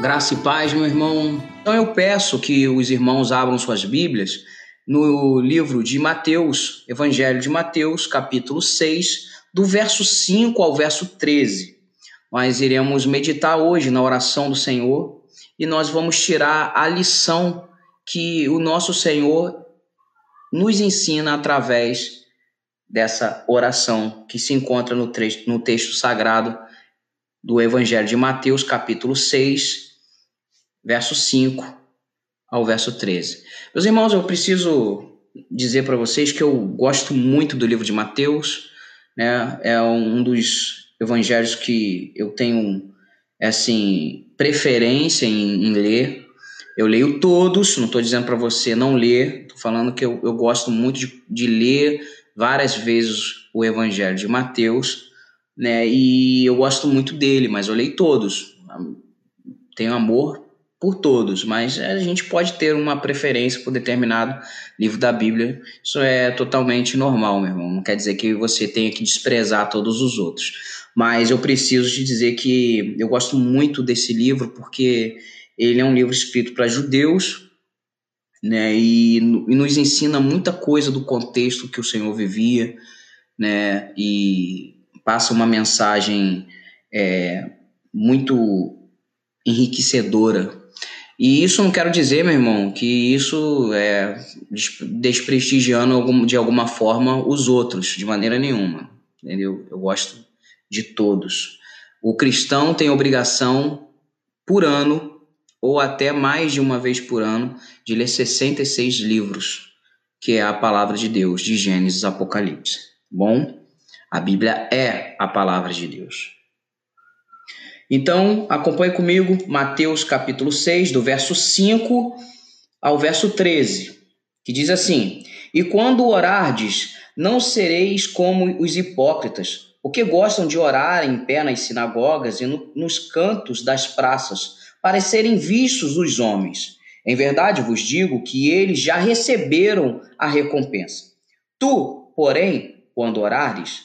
Graça e paz, meu irmão. Então eu peço que os irmãos abram suas Bíblias no livro de Mateus, Evangelho de Mateus, capítulo 6, do verso 5 ao verso 13. Nós iremos meditar hoje na oração do Senhor e nós vamos tirar a lição que o nosso Senhor nos ensina através dessa oração que se encontra no, no texto sagrado do Evangelho de Mateus, capítulo 6, verso 5 ao verso 13. Meus irmãos, eu preciso dizer para vocês que eu gosto muito do livro de Mateus, né? É um dos evangelhos que eu tenho assim preferência em, em ler. Eu leio todos, não estou dizendo para você não ler, estou falando que eu, eu gosto muito de, de ler várias vezes o Evangelho de Mateus, né? E eu gosto muito dele, mas eu leio todos. Tenho amor por todos, mas a gente pode ter uma preferência por determinado livro da Bíblia. Isso é totalmente normal, meu irmão. Não quer dizer que você tenha que desprezar todos os outros. Mas eu preciso te dizer que eu gosto muito desse livro porque ele é um livro escrito para judeus, né? E, e nos ensina muita coisa do contexto que o Senhor vivia, né? E passa uma mensagem é, muito enriquecedora e isso não quero dizer, meu irmão, que isso é desprestigiando de alguma forma os outros, de maneira nenhuma. Entendeu? Eu gosto de todos. O cristão tem obrigação por ano, ou até mais de uma vez por ano, de ler 66 livros, que é a palavra de Deus, de Gênesis Apocalipse. Bom, a Bíblia é a palavra de Deus. Então, acompanhe comigo Mateus capítulo 6, do verso 5 ao verso 13, que diz assim: E quando orardes, não sereis como os hipócritas, porque gostam de orar em pé nas sinagogas e no, nos cantos das praças, para serem vistos dos homens. Em verdade vos digo que eles já receberam a recompensa. Tu, porém, quando orares,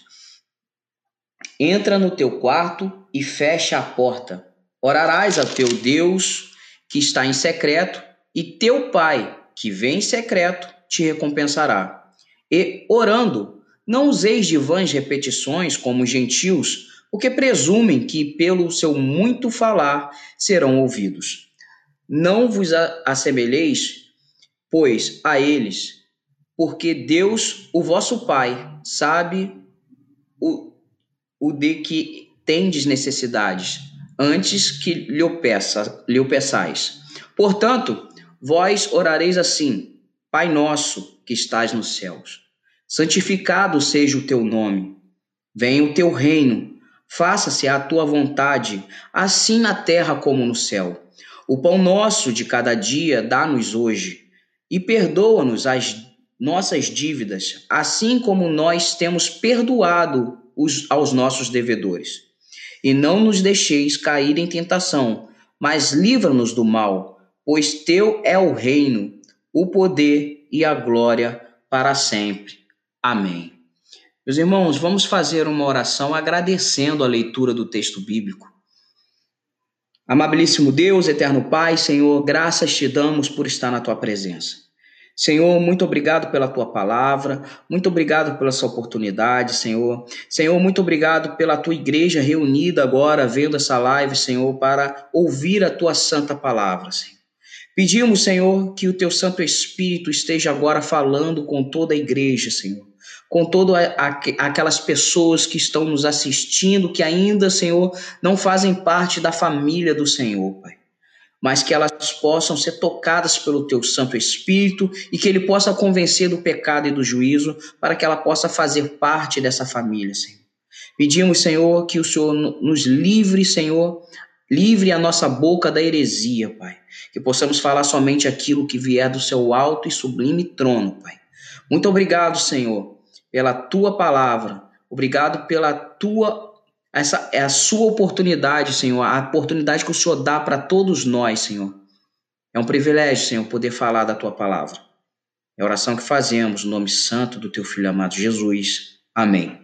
entra no teu quarto e fecha a porta. Orarás a teu Deus que está em secreto, e teu Pai que vem em secreto te recompensará. E orando, não useis de vãs repetições como os gentios, porque presumem que pelo seu muito falar serão ouvidos. Não vos assemelheis, pois, a eles, porque Deus, o vosso Pai, sabe o, o de que tendes necessidades, antes que lhe, peça, lhe peçais. Portanto, vós orareis assim: Pai nosso que estás nos céus, santificado seja o teu nome, venha o teu reino, faça-se a tua vontade, assim na terra como no céu. O pão nosso de cada dia dá-nos hoje, e perdoa-nos as nossas dívidas, assim como nós temos perdoado os, aos nossos devedores e não nos deixeis cair em tentação, mas livra-nos do mal, pois teu é o reino, o poder e a glória para sempre. Amém. Meus irmãos, vamos fazer uma oração agradecendo a leitura do texto bíblico. Amabilíssimo Deus, eterno Pai, Senhor, graças te damos por estar na tua presença. Senhor, muito obrigado pela tua palavra, muito obrigado pela essa oportunidade, Senhor. Senhor, muito obrigado pela tua igreja reunida agora, vendo essa live, Senhor, para ouvir a tua santa palavra, Senhor. Pedimos, Senhor, que o teu Santo Espírito esteja agora falando com toda a igreja, Senhor. Com todas aquelas pessoas que estão nos assistindo, que ainda, Senhor, não fazem parte da família do Senhor, Pai mas que elas possam ser tocadas pelo teu Santo Espírito e que ele possa convencer do pecado e do juízo para que ela possa fazer parte dessa família, Senhor. Pedimos, Senhor, que o Senhor nos livre, Senhor, livre a nossa boca da heresia, Pai. Que possamos falar somente aquilo que vier do seu alto e sublime trono, Pai. Muito obrigado, Senhor, pela tua palavra. Obrigado pela tua essa é a sua oportunidade, Senhor, a oportunidade que o Senhor dá para todos nós, Senhor. É um privilégio, Senhor, poder falar da tua palavra. É a oração que fazemos no nome santo do teu filho amado Jesus. Amém.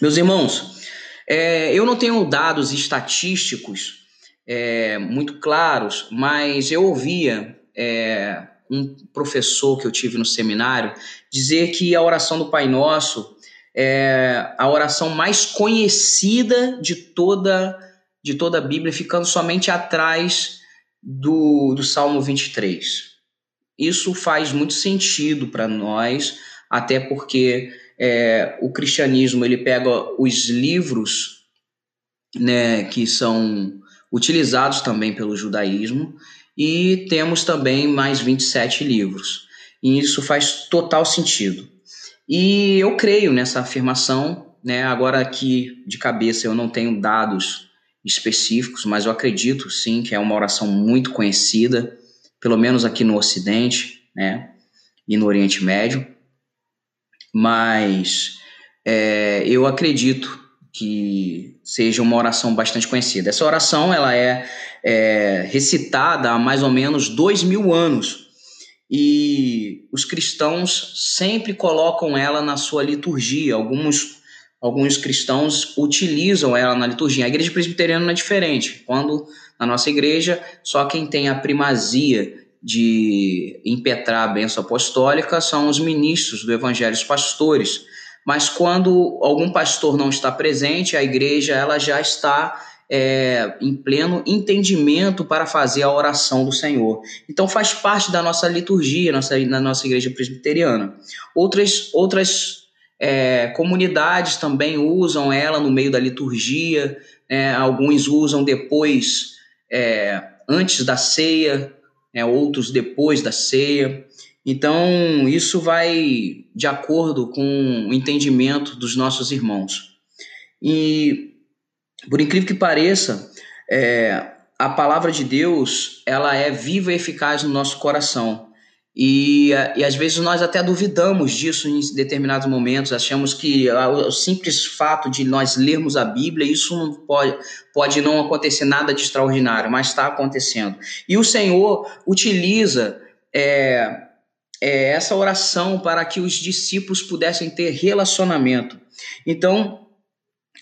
Meus irmãos, é, eu não tenho dados estatísticos é, muito claros, mas eu ouvia é, um professor que eu tive no seminário dizer que a oração do Pai Nosso é a oração mais conhecida de toda de toda a Bíblia, ficando somente atrás do, do Salmo 23. Isso faz muito sentido para nós, até porque é, o cristianismo ele pega os livros né, que são utilizados também pelo judaísmo e temos também mais 27 livros. E isso faz total sentido. E eu creio nessa afirmação, né? Agora aqui de cabeça eu não tenho dados específicos, mas eu acredito sim que é uma oração muito conhecida, pelo menos aqui no Ocidente, né? E no Oriente Médio. Mas é, eu acredito que seja uma oração bastante conhecida. Essa oração ela é, é recitada há mais ou menos dois mil anos e os cristãos sempre colocam ela na sua liturgia. Alguns, alguns cristãos utilizam ela na liturgia. A igreja presbiteriana não é diferente. Quando na nossa igreja, só quem tem a primazia de impetrar a bênção apostólica são os ministros do evangelho, os pastores. Mas quando algum pastor não está presente, a igreja ela já está é, em pleno entendimento para fazer a oração do Senhor. Então faz parte da nossa liturgia, nossa, na nossa igreja presbiteriana. Outras, outras é, comunidades também usam ela no meio da liturgia, é, alguns usam depois, é, antes da ceia, é, outros depois da ceia. Então, isso vai de acordo com o entendimento dos nossos irmãos. E por incrível que pareça, é, a palavra de Deus ela é viva e eficaz no nosso coração. E, e às vezes nós até duvidamos disso em determinados momentos, achamos que o simples fato de nós lermos a Bíblia, isso não pode, pode não acontecer nada de extraordinário, mas está acontecendo. E o Senhor utiliza é, é, essa oração para que os discípulos pudessem ter relacionamento. Então,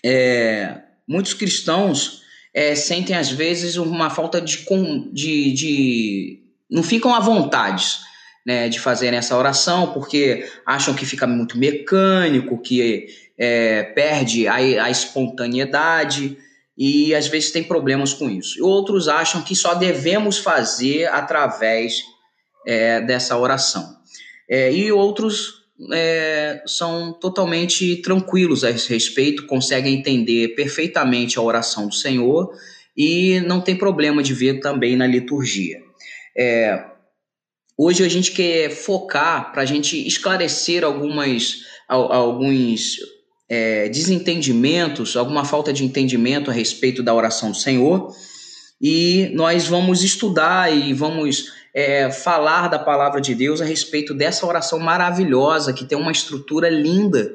é, muitos cristãos é, sentem às vezes uma falta de, de, de não ficam à vontade né, de fazerem essa oração porque acham que fica muito mecânico, que é, perde a, a espontaneidade e às vezes tem problemas com isso. Outros acham que só devemos fazer através é, dessa oração. É, e outros é, são totalmente tranquilos a esse respeito, conseguem entender perfeitamente a oração do Senhor e não tem problema de ver também na liturgia. É, hoje a gente quer focar para a gente esclarecer algumas, alguns é, desentendimentos, alguma falta de entendimento a respeito da oração do Senhor e nós vamos estudar e vamos é, falar da palavra de Deus a respeito dessa oração maravilhosa, que tem uma estrutura linda,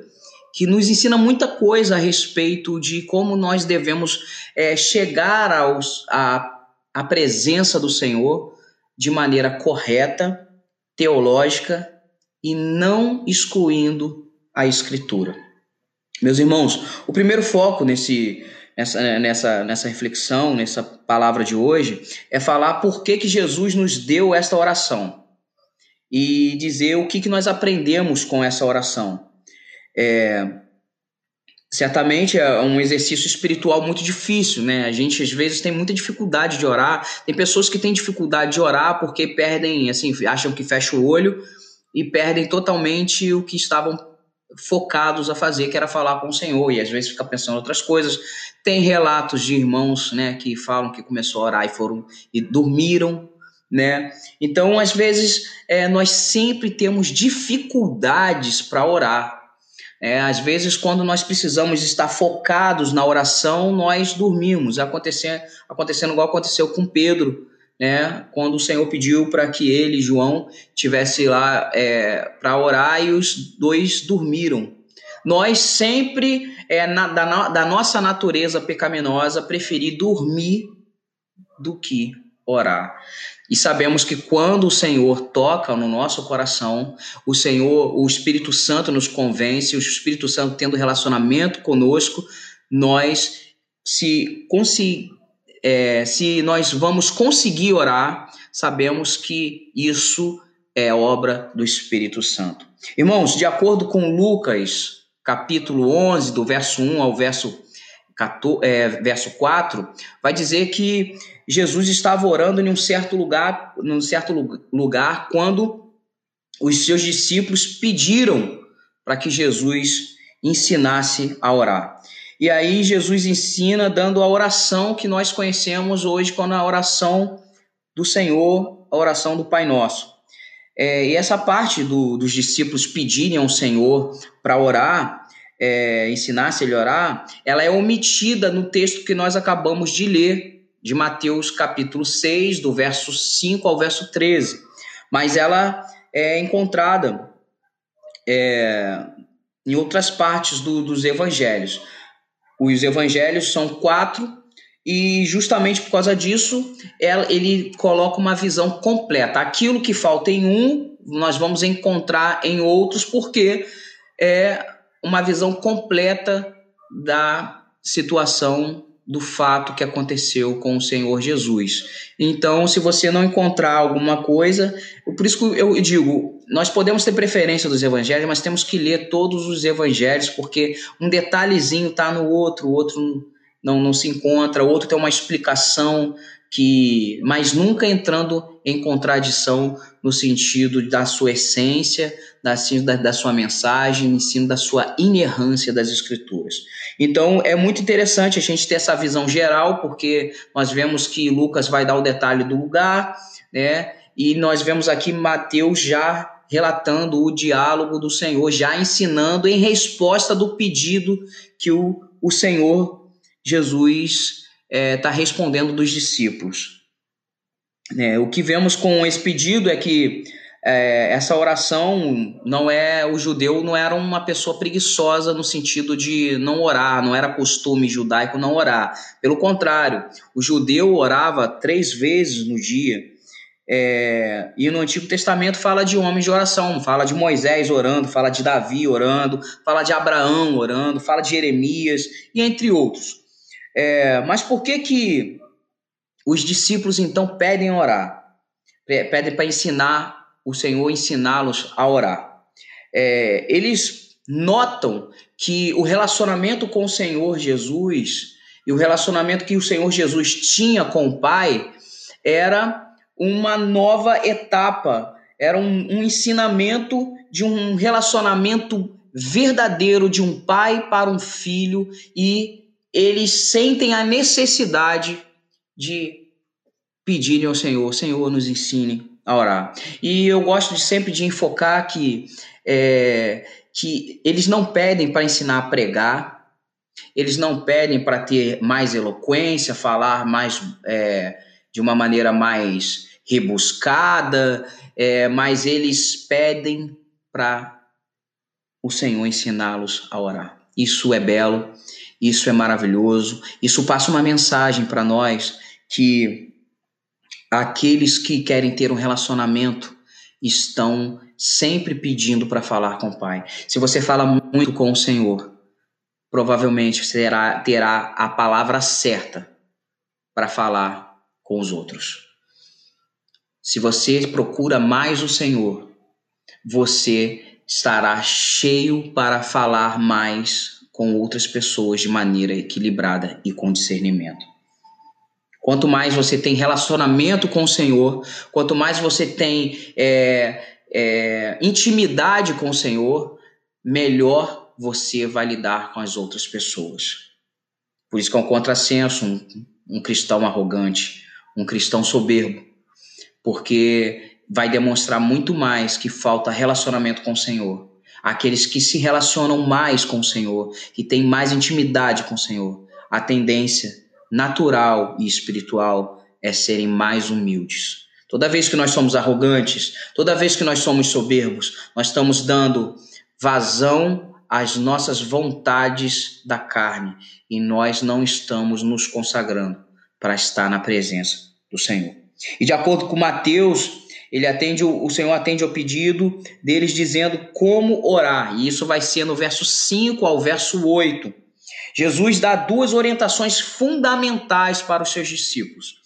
que nos ensina muita coisa a respeito de como nós devemos é, chegar aos, a, à presença do Senhor de maneira correta, teológica e não excluindo a Escritura. Meus irmãos, o primeiro foco nesse nessa, nessa, nessa reflexão, nessa palavra de hoje, é falar por que, que Jesus nos deu esta oração e dizer o que, que nós aprendemos com essa oração. É, certamente é um exercício espiritual muito difícil, né? A gente às vezes tem muita dificuldade de orar. Tem pessoas que têm dificuldade de orar porque perdem, assim, acham que fecha o olho e perdem totalmente o que estavam focados a fazer, que era falar com o Senhor, e às vezes fica pensando em outras coisas. Tem relatos de irmãos, né, que falam que começou a orar e foram e dormiram, né? Então, às vezes, é, nós sempre temos dificuldades para orar. É, às vezes, quando nós precisamos estar focados na oração, nós dormimos. Acontecendo, acontecendo igual aconteceu com Pedro, né? Quando o Senhor pediu para que ele, João, tivesse lá é, para orar e os dois dormiram. Nós sempre, é, na, da, da nossa natureza pecaminosa, preferir dormir do que orar. E sabemos que quando o Senhor toca no nosso coração, o Senhor, o Espírito Santo nos convence, o Espírito Santo tendo relacionamento conosco, nós se conseguimos é, se nós vamos conseguir orar, sabemos que isso é obra do Espírito Santo. Irmãos, de acordo com Lucas, capítulo 11, do verso 1 ao verso, 14, é, verso 4, vai dizer que Jesus estava orando em um certo lugar, num certo lugar quando os seus discípulos pediram para que Jesus ensinasse a orar. E aí Jesus ensina dando a oração que nós conhecemos hoje como a oração do Senhor, a oração do Pai Nosso. É, e essa parte do, dos discípulos pedirem ao Senhor para orar, é, ensinasse ele a orar, ela é omitida no texto que nós acabamos de ler, de Mateus capítulo 6, do verso 5 ao verso 13. Mas ela é encontrada é, em outras partes do, dos evangelhos. Os evangelhos são quatro, e justamente por causa disso, ele coloca uma visão completa. Aquilo que falta em um, nós vamos encontrar em outros, porque é uma visão completa da situação do fato que aconteceu com o Senhor Jesus. Então, se você não encontrar alguma coisa, por isso que eu digo, nós podemos ter preferência dos evangelhos, mas temos que ler todos os evangelhos, porque um detalhezinho está no outro, o outro não, não se encontra, o outro tem uma explicação que, mas nunca entrando em contradição no sentido da sua essência, da, da, da sua mensagem, ensino da sua inerrância das escrituras. Então é muito interessante a gente ter essa visão geral, porque nós vemos que Lucas vai dar o detalhe do lugar, né? E nós vemos aqui Mateus já relatando o diálogo do Senhor, já ensinando em resposta do pedido que o, o Senhor Jesus está é, tá respondendo dos discípulos. É, o que vemos com esse pedido é que é, essa oração não é o judeu não era uma pessoa preguiçosa no sentido de não orar, não era costume judaico não orar. Pelo contrário, o judeu orava três vezes no dia. É, e no Antigo Testamento fala de homens de oração, fala de Moisés orando, fala de Davi orando, fala de Abraão orando, fala de Jeremias e entre outros. É, mas por que que os discípulos então pedem orar? Pedem para ensinar o Senhor, ensiná-los a orar. É, eles notam que o relacionamento com o Senhor Jesus e o relacionamento que o Senhor Jesus tinha com o Pai era uma nova etapa, era um, um ensinamento de um relacionamento verdadeiro de um pai para um filho e eles sentem a necessidade de pedirem ao Senhor, Senhor, nos ensine a orar. E eu gosto de sempre de enfocar que, é, que eles não pedem para ensinar a pregar, eles não pedem para ter mais eloquência, falar mais é, de uma maneira mais rebuscada, é, mas eles pedem para o Senhor ensiná-los a orar. Isso é belo, isso é maravilhoso. Isso passa uma mensagem para nós que aqueles que querem ter um relacionamento estão sempre pedindo para falar com o Pai. Se você fala muito com o Senhor, provavelmente será, terá a palavra certa para falar com os outros. Se você procura mais o Senhor, você estará cheio para falar mais com outras pessoas de maneira equilibrada e com discernimento. Quanto mais você tem relacionamento com o Senhor, quanto mais você tem é, é, intimidade com o Senhor, melhor você vai lidar com as outras pessoas. Por isso que é um contrassenso um, um cristão arrogante, um cristão soberbo, porque vai demonstrar muito mais que falta relacionamento com o Senhor aqueles que se relacionam mais com o Senhor, que têm mais intimidade com o Senhor. A tendência natural e espiritual é serem mais humildes. Toda vez que nós somos arrogantes, toda vez que nós somos soberbos, nós estamos dando vazão às nossas vontades da carne e nós não estamos nos consagrando para estar na presença do Senhor. E de acordo com Mateus ele atende o Senhor atende ao pedido deles dizendo como orar. E isso vai ser no verso 5 ao verso 8. Jesus dá duas orientações fundamentais para os seus discípulos.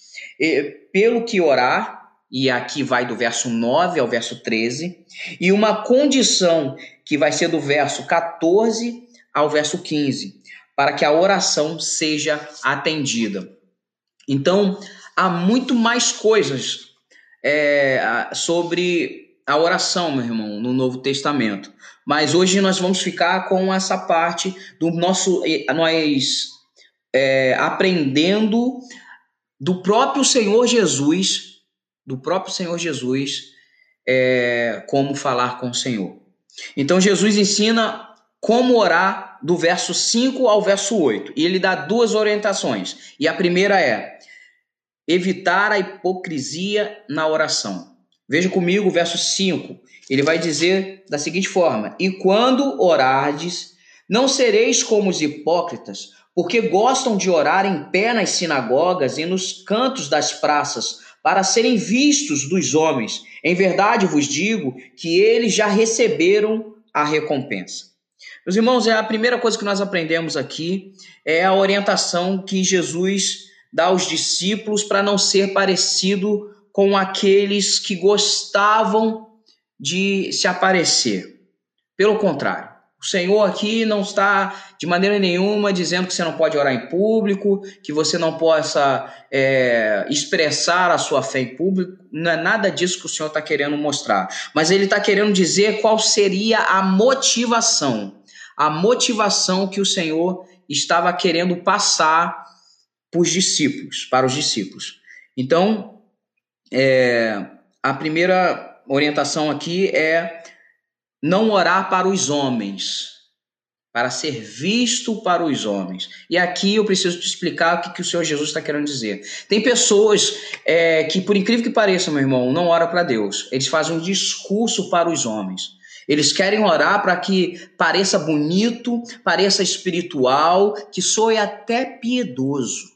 Pelo que orar, e aqui vai do verso 9 ao verso 13, e uma condição que vai ser do verso 14 ao verso 15, para que a oração seja atendida. Então, há muito mais coisas é, sobre a oração, meu irmão, no Novo Testamento. Mas hoje nós vamos ficar com essa parte do nosso. Nós é, aprendendo do próprio Senhor Jesus, do próprio Senhor Jesus, é, como falar com o Senhor. Então Jesus ensina como orar do verso 5 ao verso 8. E ele dá duas orientações. E a primeira é evitar a hipocrisia na oração. Veja comigo o verso 5 ele vai dizer da seguinte forma: E quando orardes, não sereis como os hipócritas, porque gostam de orar em pé nas sinagogas e nos cantos das praças, para serem vistos dos homens. Em verdade vos digo que eles já receberam a recompensa. Meus irmãos, é a primeira coisa que nós aprendemos aqui é a orientação que Jesus dá aos discípulos para não ser parecido com aqueles que gostavam de se aparecer. Pelo contrário, o Senhor aqui não está de maneira nenhuma dizendo que você não pode orar em público, que você não possa é, expressar a sua fé em público. Não é nada disso que o Senhor está querendo mostrar. Mas Ele está querendo dizer qual seria a motivação. A motivação que o Senhor estava querendo passar para os discípulos, para os discípulos. Então, é, a primeira orientação aqui é não orar para os homens, para ser visto para os homens. E aqui eu preciso te explicar o que, que o Senhor Jesus está querendo dizer. Tem pessoas é, que, por incrível que pareça, meu irmão, não oram para Deus. Eles fazem um discurso para os homens. Eles querem orar para que pareça bonito, pareça espiritual, que soe até piedoso.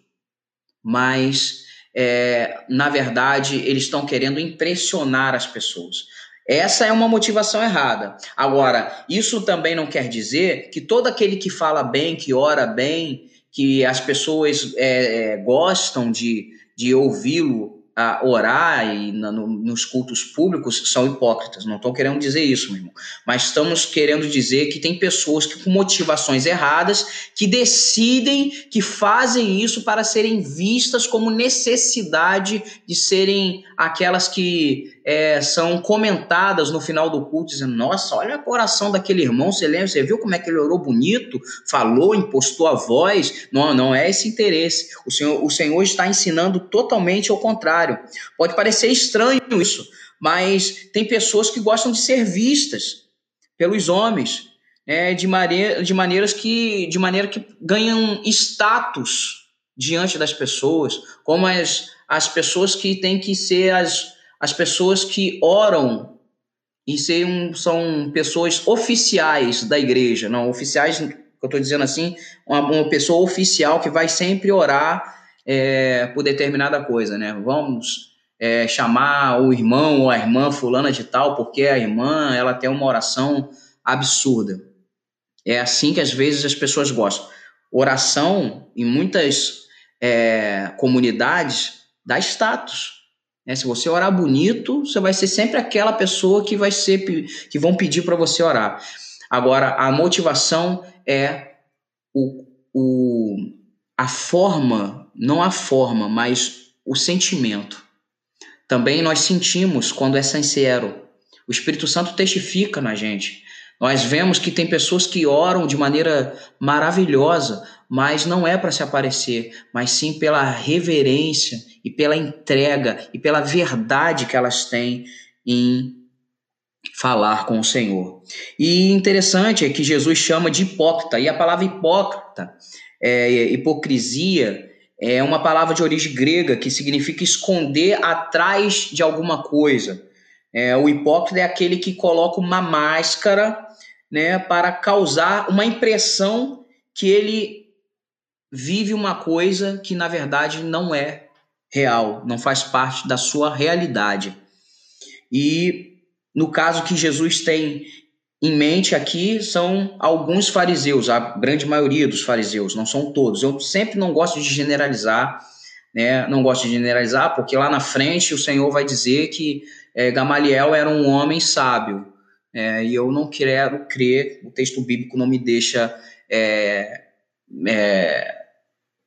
Mas é, na verdade, eles estão querendo impressionar as pessoas. Essa é uma motivação errada. Agora, isso também não quer dizer que todo aquele que fala bem, que ora bem, que as pessoas é, é gostam de, de ouvi-lo a orar e no, nos cultos públicos são hipócritas. Não estou querendo dizer isso, meu irmão. Mas estamos querendo dizer que tem pessoas que, com motivações erradas, que decidem, que fazem isso para serem vistas como necessidade de serem aquelas que é, são comentadas no final do culto, dizendo: Nossa, olha a oração daquele irmão, você lembra? Você viu como é que ele orou bonito, falou, impostou a voz? Não, não é esse interesse. O Senhor, o Senhor está ensinando totalmente ao contrário. Pode parecer estranho isso, mas tem pessoas que gostam de ser vistas pelos homens. É, de, maneira, de maneiras que de maneira que ganham status diante das pessoas, como as, as pessoas que têm que ser as, as pessoas que oram e são, são pessoas oficiais da igreja, não oficiais, eu estou dizendo assim, uma, uma, pessoa oficial que vai sempre orar é, por determinada coisa, né? Vamos é, chamar o irmão ou a irmã fulana de tal, porque a irmã ela tem uma oração absurda. É assim que às vezes as pessoas gostam. Oração, em muitas é, comunidades, dá status. Né? Se você orar bonito, você vai ser sempre aquela pessoa que vai ser que vão pedir para você orar. Agora, a motivação é o, o, a forma, não a forma, mas o sentimento. Também nós sentimos quando é sincero. O Espírito Santo testifica na gente. Nós vemos que tem pessoas que oram de maneira maravilhosa, mas não é para se aparecer, mas sim pela reverência e pela entrega e pela verdade que elas têm em falar com o Senhor. E interessante é que Jesus chama de hipócrita, e a palavra hipócrita, é, hipocrisia, é uma palavra de origem grega que significa esconder atrás de alguma coisa. É, o hipócrita é aquele que coloca uma máscara né, para causar uma impressão que ele vive uma coisa que na verdade não é real, não faz parte da sua realidade. E no caso que Jesus tem em mente aqui são alguns fariseus, a grande maioria dos fariseus, não são todos. Eu sempre não gosto de generalizar, né? Não gosto de generalizar porque lá na frente o Senhor vai dizer que é, Gamaliel era um homem sábio. É, e eu não quero crer, o texto bíblico não me deixa é, é,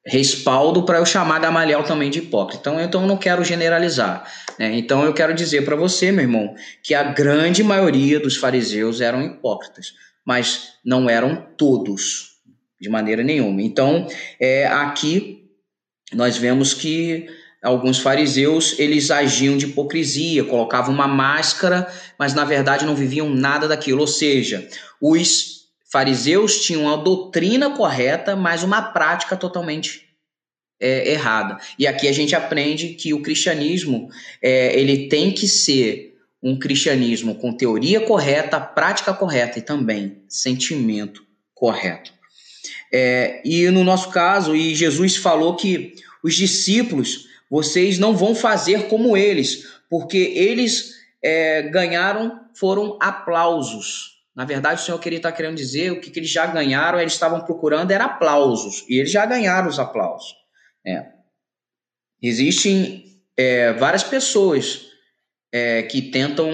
respaldo para eu chamar Gamaliel também de hipócrita. Então, então eu não quero generalizar. Né? Então eu quero dizer para você, meu irmão, que a grande maioria dos fariseus eram hipócritas, mas não eram todos, de maneira nenhuma. Então, é, aqui nós vemos que alguns fariseus eles agiam de hipocrisia, colocavam uma máscara, mas na verdade não viviam nada daquilo. Ou seja, os fariseus tinham a doutrina correta, mas uma prática totalmente é, errada. E aqui a gente aprende que o cristianismo é, ele tem que ser um cristianismo com teoria correta, prática correta e também sentimento correto. É, e no nosso caso, e Jesus falou que os discípulos, vocês não vão fazer como eles, porque eles é, ganharam foram aplausos. Na verdade, o Senhor queria estar querendo dizer o que, que eles já ganharam, eles estavam procurando era aplausos, e eles já ganharam os aplausos. É. Existem é, várias pessoas é, que tentam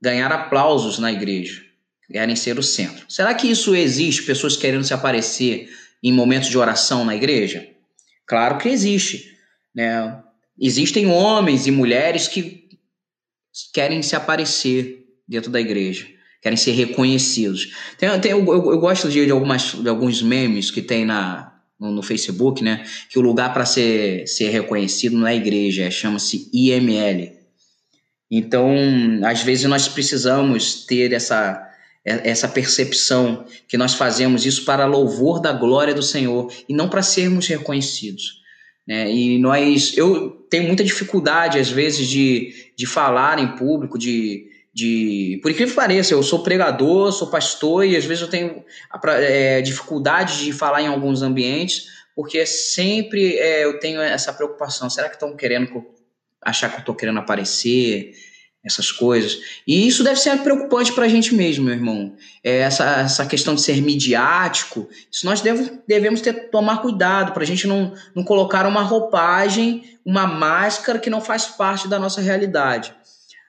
ganhar aplausos na igreja, querem ser o centro. Será que isso existe? Pessoas querendo se aparecer em momentos de oração na igreja? Claro que existe. Né? Existem homens e mulheres que querem se aparecer dentro da igreja, querem ser reconhecidos. Tem, tem, eu, eu, gosto de, de, algumas, de alguns memes que tem na, no, no Facebook, né? Que o lugar para ser, ser reconhecido não é igreja, é, chama-se IML. Então, às vezes nós precisamos ter essa essa percepção que nós fazemos isso para louvor da glória do Senhor e não para sermos reconhecidos. Né? E nós, eu tenho muita dificuldade às vezes de, de falar em público, de, de. Por incrível que pareça, eu sou pregador, sou pastor e às vezes eu tenho é, dificuldade de falar em alguns ambientes, porque sempre é, eu tenho essa preocupação: será que estão querendo achar que eu estou querendo aparecer? Essas coisas. E isso deve ser preocupante para a gente mesmo, meu irmão. É essa, essa questão de ser midiático, isso nós deve, devemos ter, tomar cuidado para a gente não, não colocar uma roupagem, uma máscara que não faz parte da nossa realidade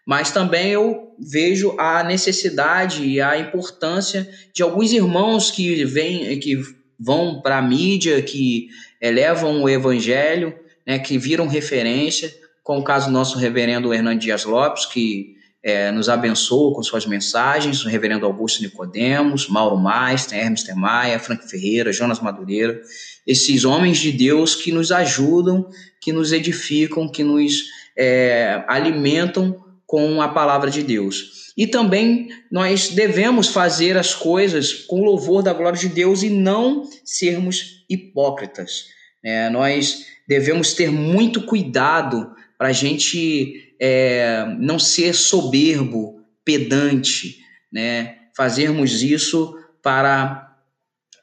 mas também eu vejo a necessidade e a importância de alguns irmãos que vêm, que vão para a mídia, que elevam o evangelho, né, que viram referência, como o caso do nosso reverendo Hernando Dias Lopes, que é, nos abençoou com suas mensagens, o reverendo Augusto Nicodemos, Mauro Meister, Hermes Temaia, Frank Ferreira, Jonas Madureira, esses homens de Deus que nos ajudam, que nos edificam, que nos é, alimentam com a palavra de Deus. E também nós devemos fazer as coisas com louvor da glória de Deus e não sermos hipócritas. É, nós devemos ter muito cuidado para a gente é, não ser soberbo, pedante, né? fazermos isso para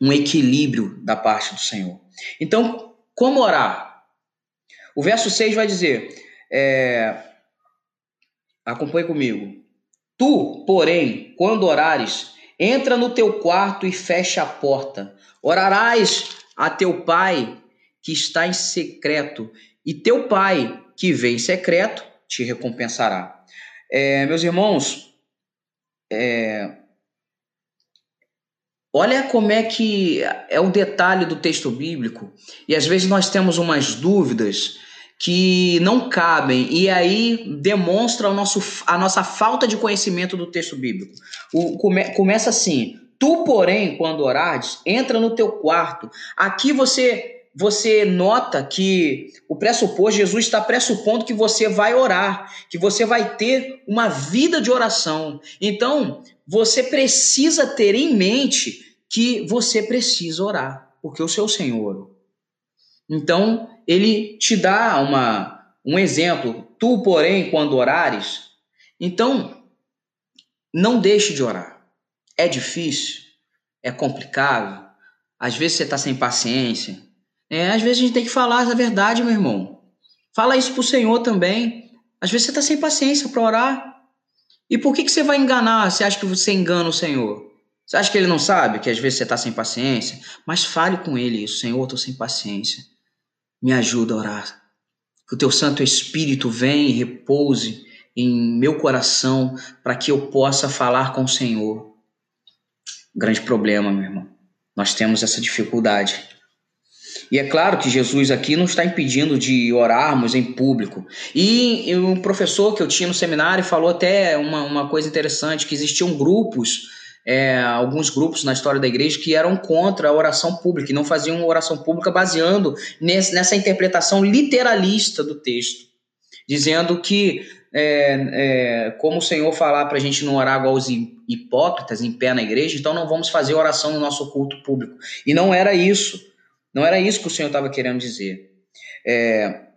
um equilíbrio da parte do Senhor. Então, como orar? O verso 6 vai dizer: é, Acompanhe comigo. Tu, porém, quando orares, entra no teu quarto e fecha a porta. Orarás a teu pai que está em secreto, e teu pai que vem em secreto te recompensará. É, meus irmãos, é, olha como é que é o detalhe do texto bíblico, e às vezes nós temos umas dúvidas que não cabem e aí demonstra o nosso, a nossa falta de conhecimento do texto bíblico. O, come, começa assim: Tu, porém, quando orares, entra no teu quarto. Aqui você você nota que o pressuposto, Jesus está pressupondo que você vai orar, que você vai ter uma vida de oração. Então, você precisa ter em mente que você precisa orar, porque o seu Senhor. Então, ele te dá uma, um exemplo. Tu, porém, quando orares, então não deixe de orar. É difícil, é complicado. Às vezes você está sem paciência. É, às vezes a gente tem que falar a verdade, meu irmão. Fala isso pro Senhor também. Às vezes você está sem paciência para orar. E por que, que você vai enganar? Você acha que você engana o Senhor? Você acha que ele não sabe que às vezes você está sem paciência? Mas fale com ele isso, Senhor, estou sem paciência. Me ajuda a orar. Que o teu Santo Espírito venha e repouse em meu coração para que eu possa falar com o Senhor. Grande problema, meu irmão. Nós temos essa dificuldade. E é claro que Jesus aqui não está impedindo de orarmos em público. E um professor que eu tinha no seminário falou até uma, uma coisa interessante, que existiam grupos, é, alguns grupos na história da igreja que eram contra a oração pública, e não faziam oração pública baseando nesse, nessa interpretação literalista do texto, dizendo que é, é, como o Senhor falar para a gente não orar igual os hipócritas em pé na igreja, então não vamos fazer oração no nosso culto público. E não era isso. Não era isso que o Senhor estava querendo dizer. É,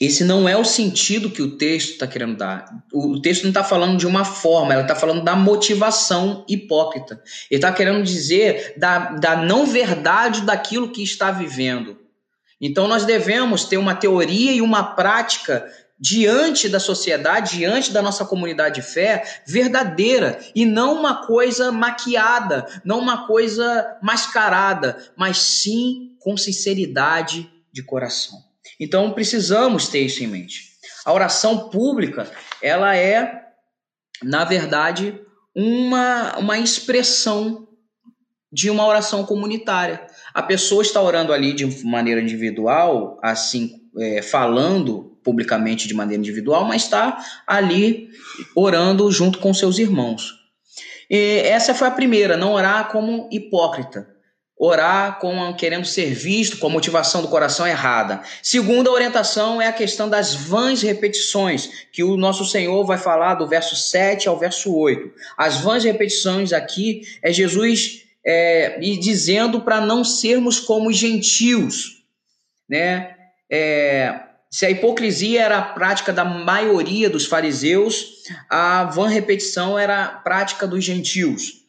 esse não é o sentido que o texto está querendo dar. O, texto não está falando de uma forma, ela está falando da motivação hipócrita. Ele está querendo dizer da, da não verdade daquilo que está vivendo. Então nós devemos ter uma teoria e uma prática diante da sociedade, diante da nossa comunidade de fé, verdadeira e não uma coisa maquiada, não uma coisa mascarada, mas sim com sinceridade de coração. Então precisamos ter isso em mente. A oração pública, ela é, na verdade, uma, uma expressão de uma oração comunitária. A pessoa está orando ali de maneira individual, assim, é, falando publicamente de maneira individual, mas está ali orando junto com seus irmãos. E essa foi a primeira, não orar como hipócrita. Orar com, querendo ser visto, com a motivação do coração errada. Segunda orientação é a questão das vãs repetições, que o nosso Senhor vai falar do verso 7 ao verso 8. As vãs repetições aqui é Jesus é, dizendo para não sermos como os gentios, né? É, se a hipocrisia era a prática da maioria dos fariseus, a vã repetição era a prática dos gentios.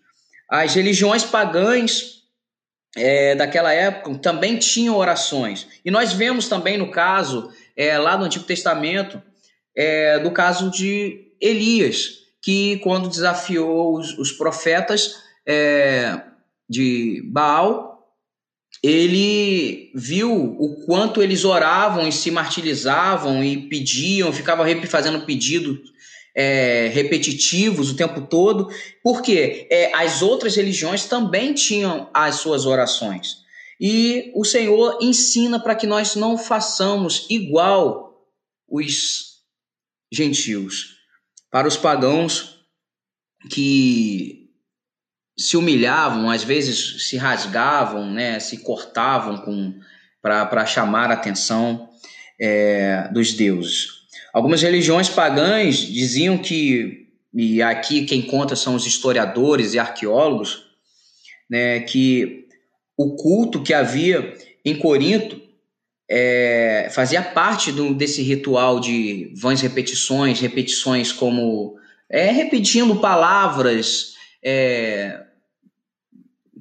As religiões pagãs é, daquela época também tinham orações. E nós vemos também no caso, é, lá no Antigo Testamento, é, do caso de Elias, que quando desafiou os, os profetas é, de Baal, ele viu o quanto eles oravam e se martirizavam e pediam, ficavam fazendo pedidos é, repetitivos o tempo todo, porque é, as outras religiões também tinham as suas orações. E o Senhor ensina para que nós não façamos igual os gentios. Para os pagãos que se humilhavam, às vezes se rasgavam, né, se cortavam com para chamar a atenção é, dos deuses. Algumas religiões pagãs diziam que, e aqui quem conta são os historiadores e arqueólogos, né, que o culto que havia em Corinto é, fazia parte do, desse ritual de vãs repetições, repetições como é, repetindo palavras é,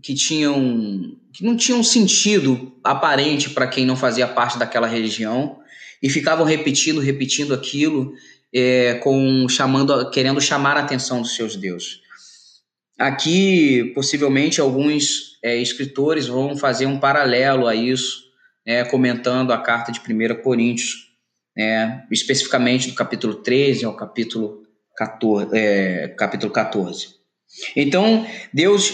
que tinham que não tinham sentido aparente para quem não fazia parte daquela religião e ficavam repetindo, repetindo aquilo, é, com chamando, querendo chamar a atenção dos seus deuses. Aqui, possivelmente, alguns é, escritores vão fazer um paralelo a isso, é, comentando a carta de 1 Coríntios, é, especificamente do capítulo 13 ao capítulo 14. É, capítulo 14. Então, Deus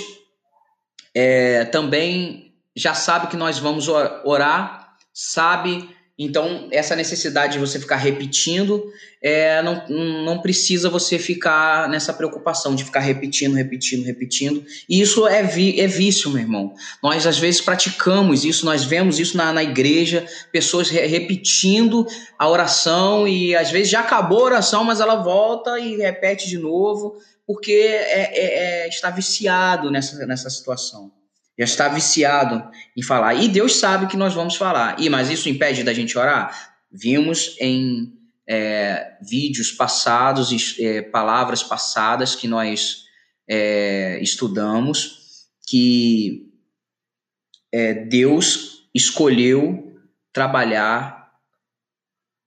é, também já sabe que nós vamos orar, sabe. Então, essa necessidade de você ficar repetindo, é, não, não precisa você ficar nessa preocupação de ficar repetindo, repetindo, repetindo. E isso é, vi, é vício, meu irmão. Nós, às vezes, praticamos isso, nós vemos isso na, na igreja, pessoas re, repetindo a oração e, às vezes, já acabou a oração, mas ela volta e repete de novo porque é, é, é, está viciado nessa, nessa situação. Já está viciado em falar. E Deus sabe que nós vamos falar. E Mas isso impede da gente orar? Vimos em é, vídeos passados, é, palavras passadas que nós é, estudamos, que Deus escolheu trabalhar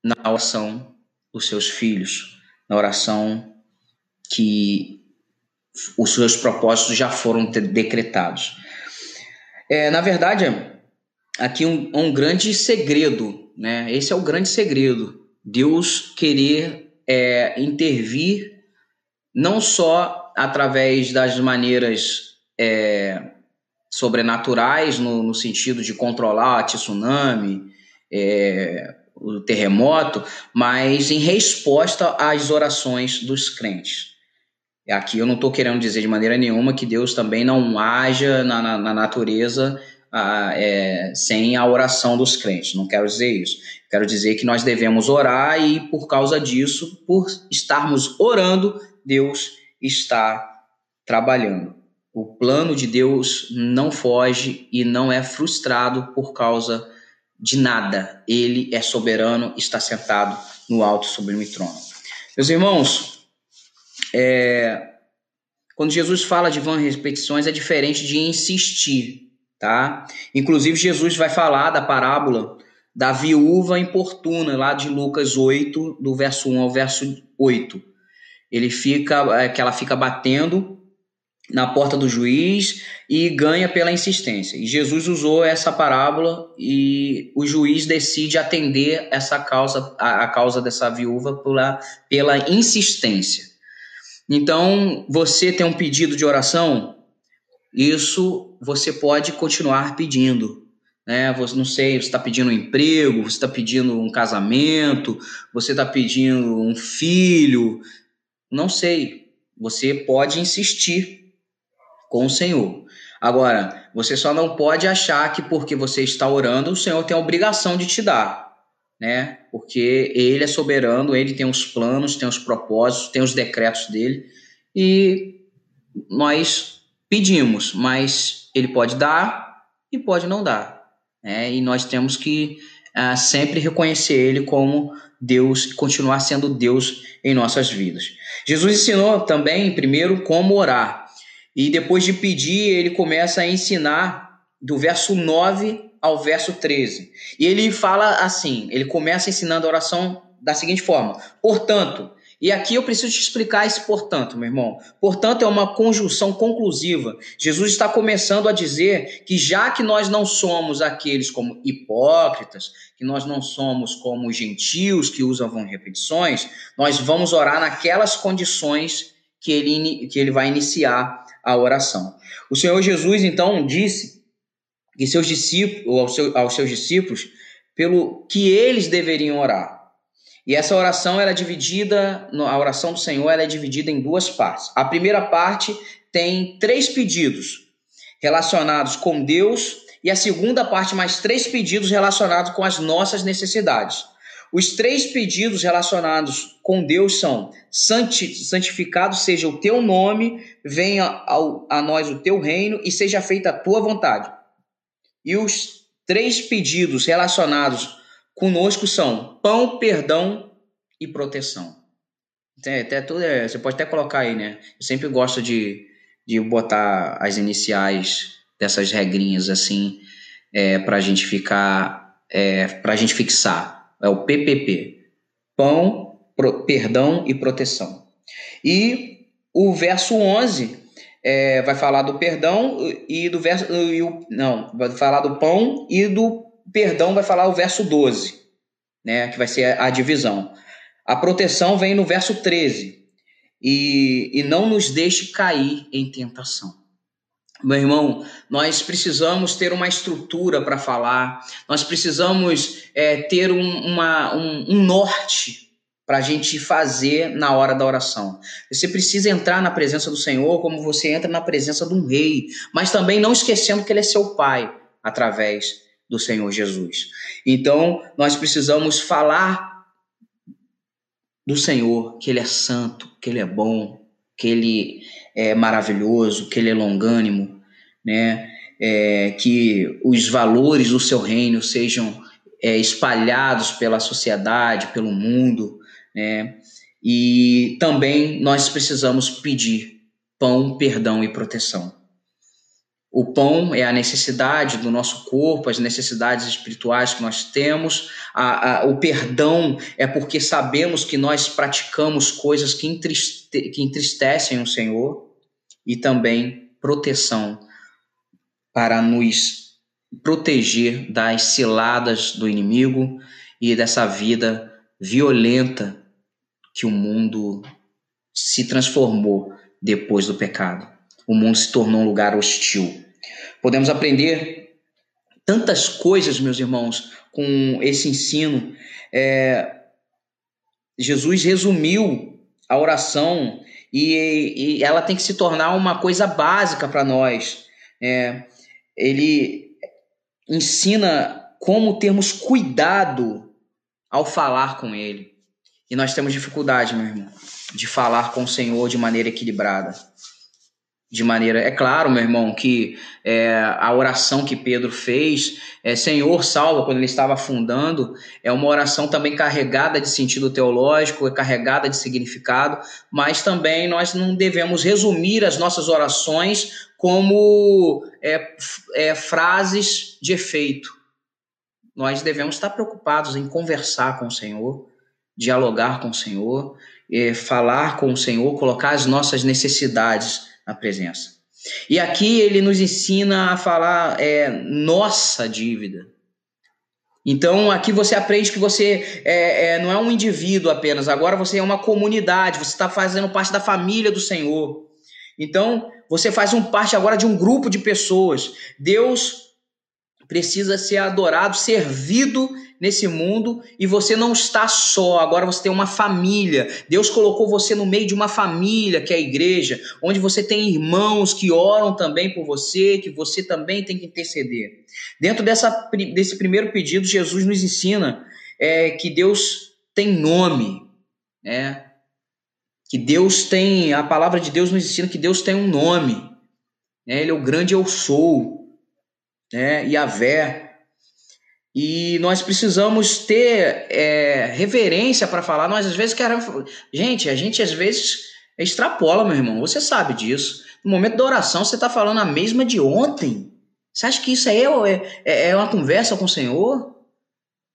na oração dos seus filhos, na oração que os seus propósitos já foram decretados. É, na verdade, aqui um, um grande segredo, né? Esse é o grande segredo. Deus querer é, intervir não só através das maneiras é, sobrenaturais, no, no, sentido de controlar a tsunami, é, o terremoto, mas em resposta às orações dos crentes. Aqui eu não estou querendo dizer de maneira nenhuma que Deus também não haja na, na, na natureza a, é, sem a oração dos crentes. Não quero dizer isso. Quero dizer que nós devemos orar e, por causa disso, por estarmos orando, Deus está trabalhando. O plano de Deus não foge e não é frustrado por causa de nada. Ele é soberano, está sentado no alto sublime trono. Meus irmãos, é, quando Jesus fala de vãs repetições, é diferente de insistir, tá? Inclusive, Jesus vai falar da parábola da viúva importuna, lá de Lucas 8, do verso 1 ao verso 8. Ele fica, é, que ela fica batendo na porta do juiz e ganha pela insistência. E Jesus usou essa parábola e o juiz decide atender essa causa, a, a causa dessa viúva pela, pela insistência. Então, você tem um pedido de oração, isso você pode continuar pedindo. Né? Você não sei, você está pedindo um emprego, você está pedindo um casamento, você está pedindo um filho, não sei. Você pode insistir com o Senhor. Agora, você só não pode achar que porque você está orando, o Senhor tem a obrigação de te dar, né? Porque ele é soberano, ele tem os planos, tem os propósitos, tem os decretos dele e nós pedimos, mas ele pode dar e pode não dar, né? E nós temos que uh, sempre reconhecer ele como Deus, continuar sendo Deus em nossas vidas. Jesus ensinou também, primeiro, como orar. E depois de pedir, ele começa a ensinar do verso 9 ao verso 13. E ele fala assim: ele começa ensinando a oração da seguinte forma: Portanto, e aqui eu preciso te explicar esse portanto, meu irmão. Portanto, é uma conjunção conclusiva. Jesus está começando a dizer que já que nós não somos aqueles como hipócritas, que nós não somos como gentios que usam repetições, nós vamos orar naquelas condições que ele, que ele vai iniciar a oração. O Senhor Jesus, então, disse que seus discípulos, aos, seus, aos seus discípulos, pelo que eles deveriam orar. E essa oração ela é dividida, a oração do Senhor ela é dividida em duas partes. A primeira parte tem três pedidos relacionados com Deus e a segunda parte mais três pedidos relacionados com as nossas necessidades. Os três pedidos relacionados com Deus são: santificado seja o teu nome, venha a nós o teu reino e seja feita a tua vontade. E os três pedidos relacionados conosco são pão, perdão e proteção. Até, até tudo é, você pode até colocar aí, né? Eu sempre gosto de, de botar as iniciais dessas regrinhas assim, é, para a gente ficar, é, para a gente fixar é o PPP: pão, pro, perdão e proteção. E o verso 11 é, vai falar do perdão e do verso. E o, não, vai falar do pão e do perdão vai falar o verso 12, né, que vai ser a, divisão. A proteção vem no verso 13. E, e não nos deixe cair em tentação. Meu irmão, nós precisamos ter uma estrutura para falar, nós precisamos é, ter um, uma, um, um norte para a gente fazer na hora da oração. Você precisa entrar na presença do Senhor como você entra na presença de um rei, mas também não esquecendo que Ele é seu Pai através do Senhor Jesus. Então, nós precisamos falar do Senhor, que Ele é santo, que Ele é bom, que Ele é maravilhoso, que ele é longânimo, né? É, que os valores do seu reino sejam é, espalhados pela sociedade, pelo mundo, né? E também nós precisamos pedir pão, perdão e proteção. O pão é a necessidade do nosso corpo, as necessidades espirituais que nós temos. A, a, o perdão é porque sabemos que nós praticamos coisas que, entriste, que entristecem o Senhor. E também proteção para nos proteger das ciladas do inimigo e dessa vida violenta que o mundo se transformou depois do pecado. O mundo se tornou um lugar hostil. Podemos aprender tantas coisas, meus irmãos, com esse ensino. É, Jesus resumiu a oração e, e, ela tem que se tornar uma coisa básica para nós. É, ele ensina como termos cuidado ao falar com Ele. E nós temos dificuldade, meu irmão, de falar com o Senhor de maneira equilibrada de maneira. É claro, meu irmão, que é, a oração que Pedro fez, é, Senhor salva, quando ele estava afundando, é uma oração também carregada de sentido teológico, é carregada de significado, mas também nós não devemos resumir as nossas orações como é, é, frases de efeito. Nós devemos estar preocupados em conversar com o Senhor, dialogar com o Senhor, é, falar com o Senhor, colocar as nossas necessidades na presença. E aqui ele nos ensina a falar é, nossa dívida. Então aqui você aprende que você é, é, não é um indivíduo apenas, agora você é uma comunidade, você está fazendo parte da família do Senhor. Então você faz um parte agora de um grupo de pessoas. Deus precisa ser adorado, servido nesse mundo e você não está só, agora você tem uma família. Deus colocou você no meio de uma família, que é a igreja, onde você tem irmãos que oram também por você, que você também tem que interceder. Dentro dessa, desse primeiro pedido, Jesus nos ensina é, que Deus tem nome, né? que Deus tem, a palavra de Deus nos ensina que Deus tem um nome. Né? Ele é o grande eu sou, né? Yahvé. E nós precisamos ter é, reverência para falar. Nós às vezes queremos. Gente, a gente às vezes extrapola, meu irmão. Você sabe disso. No momento da oração, você está falando a mesma de ontem. Você acha que isso aí é, é, é uma conversa com o Senhor?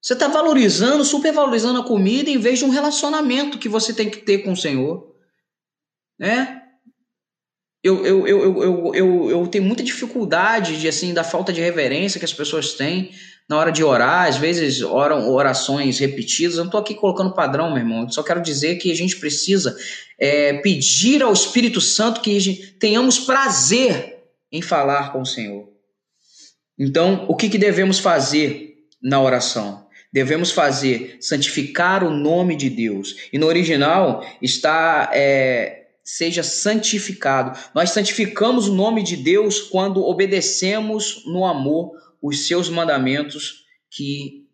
Você está valorizando, supervalorizando a comida em vez de um relacionamento que você tem que ter com o Senhor. Né? Eu, eu, eu, eu, eu, eu, tenho muita dificuldade de assim da falta de reverência que as pessoas têm na hora de orar, às vezes oram orações repetidas. Eu não estou aqui colocando padrão, meu irmão. Eu só quero dizer que a gente precisa é, pedir ao Espírito Santo que tenhamos prazer em falar com o Senhor. Então, o que, que devemos fazer na oração? Devemos fazer santificar o nome de Deus. E no original está é, seja santificado. Nós santificamos o nome de Deus quando obedecemos no amor os seus mandamentos que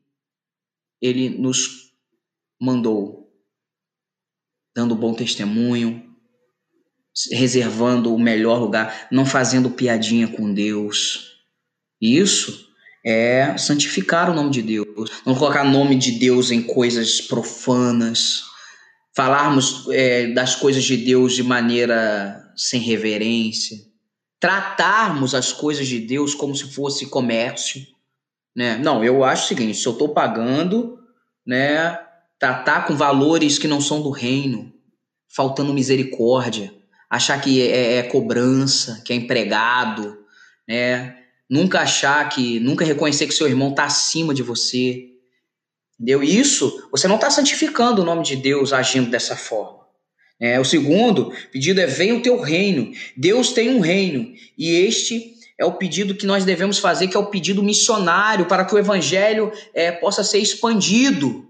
ele nos mandou, dando bom testemunho, reservando o melhor lugar, não fazendo piadinha com Deus. Isso é santificar o nome de Deus, não colocar nome de Deus em coisas profanas, falarmos é, das coisas de Deus de maneira sem reverência tratarmos as coisas de Deus como se fosse comércio, né? Não, eu acho o seguinte, se eu estou pagando, né, tratar com valores que não são do reino, faltando misericórdia, achar que é, é cobrança, que é empregado, né? Nunca achar que, nunca reconhecer que seu irmão está acima de você, entendeu? Isso, você não está santificando o nome de Deus agindo dessa forma. É, o segundo pedido é: venha o teu reino. Deus tem um reino e este é o pedido que nós devemos fazer, que é o pedido missionário para que o evangelho é, possa ser expandido.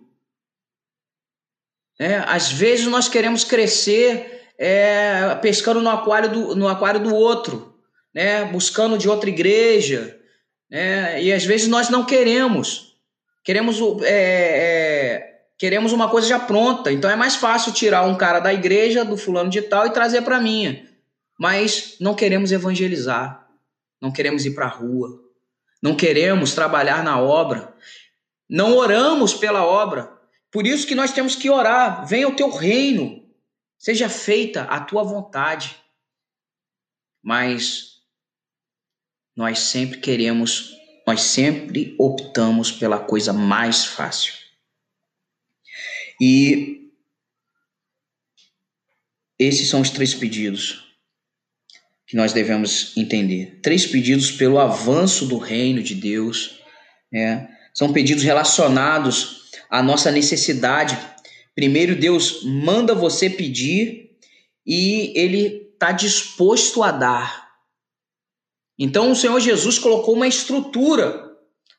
É, às vezes nós queremos crescer é, pescando no aquário do, no aquário do outro, né, buscando de outra igreja, né, e às vezes nós não queremos. Queremos é, é queremos uma coisa já pronta. Então é mais fácil tirar um cara da igreja, do fulano de tal, e trazer para minha. Mas não queremos evangelizar, não queremos ir para a rua, não queremos trabalhar na obra, não oramos pela obra. Por isso que nós temos que orar. Venha o teu reino, seja feita a tua vontade. Mas nós sempre queremos, nós sempre optamos pela coisa mais fácil. E esses são os três pedidos que nós devemos entender. Três pedidos pelo avanço do reino de Deus. Né? São pedidos relacionados à nossa necessidade. Primeiro, Deus manda você pedir e Ele está disposto a dar. Então, o Senhor Jesus colocou uma estrutura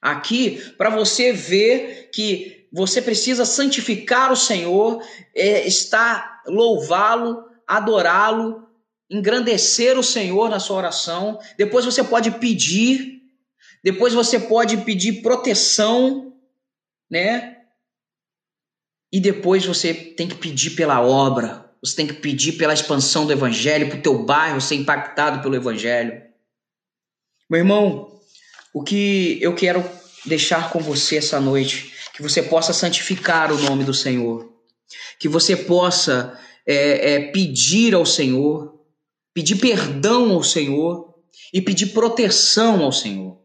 aqui para você ver que você precisa santificar o Senhor, é, está louvá-lo, adorá-lo, engrandecer o Senhor na sua oração. Depois você pode pedir, depois você pode pedir proteção, né? E depois você tem que pedir pela obra, você tem que pedir pela expansão do evangelho, para o teu bairro ser impactado pelo evangelho. Meu irmão, o que eu quero deixar com você essa noite, que você possa santificar o nome do Senhor, que você possa é, é, pedir ao Senhor, pedir perdão ao Senhor e pedir proteção ao Senhor.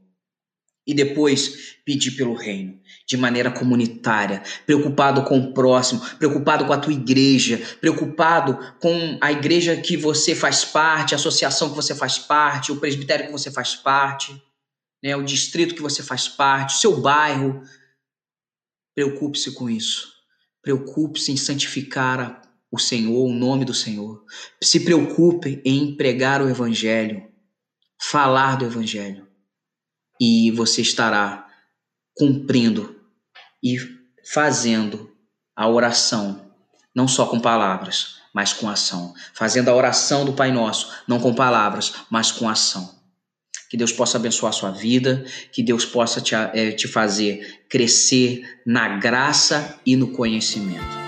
E depois pedir pelo reino, de maneira comunitária, preocupado com o próximo, preocupado com a tua igreja, preocupado com a igreja que você faz parte, a associação que você faz parte, o presbitério que você faz parte, né, o distrito que você faz parte, o seu bairro. Preocupe-se com isso. Preocupe-se em santificar a o Senhor, o nome do Senhor. Se preocupe em pregar o Evangelho, falar do Evangelho. E você estará cumprindo e fazendo a oração, não só com palavras, mas com ação. Fazendo a oração do Pai Nosso, não com palavras, mas com ação. Que Deus possa abençoar a sua vida, que Deus possa te, é, te fazer crescer na graça e no conhecimento.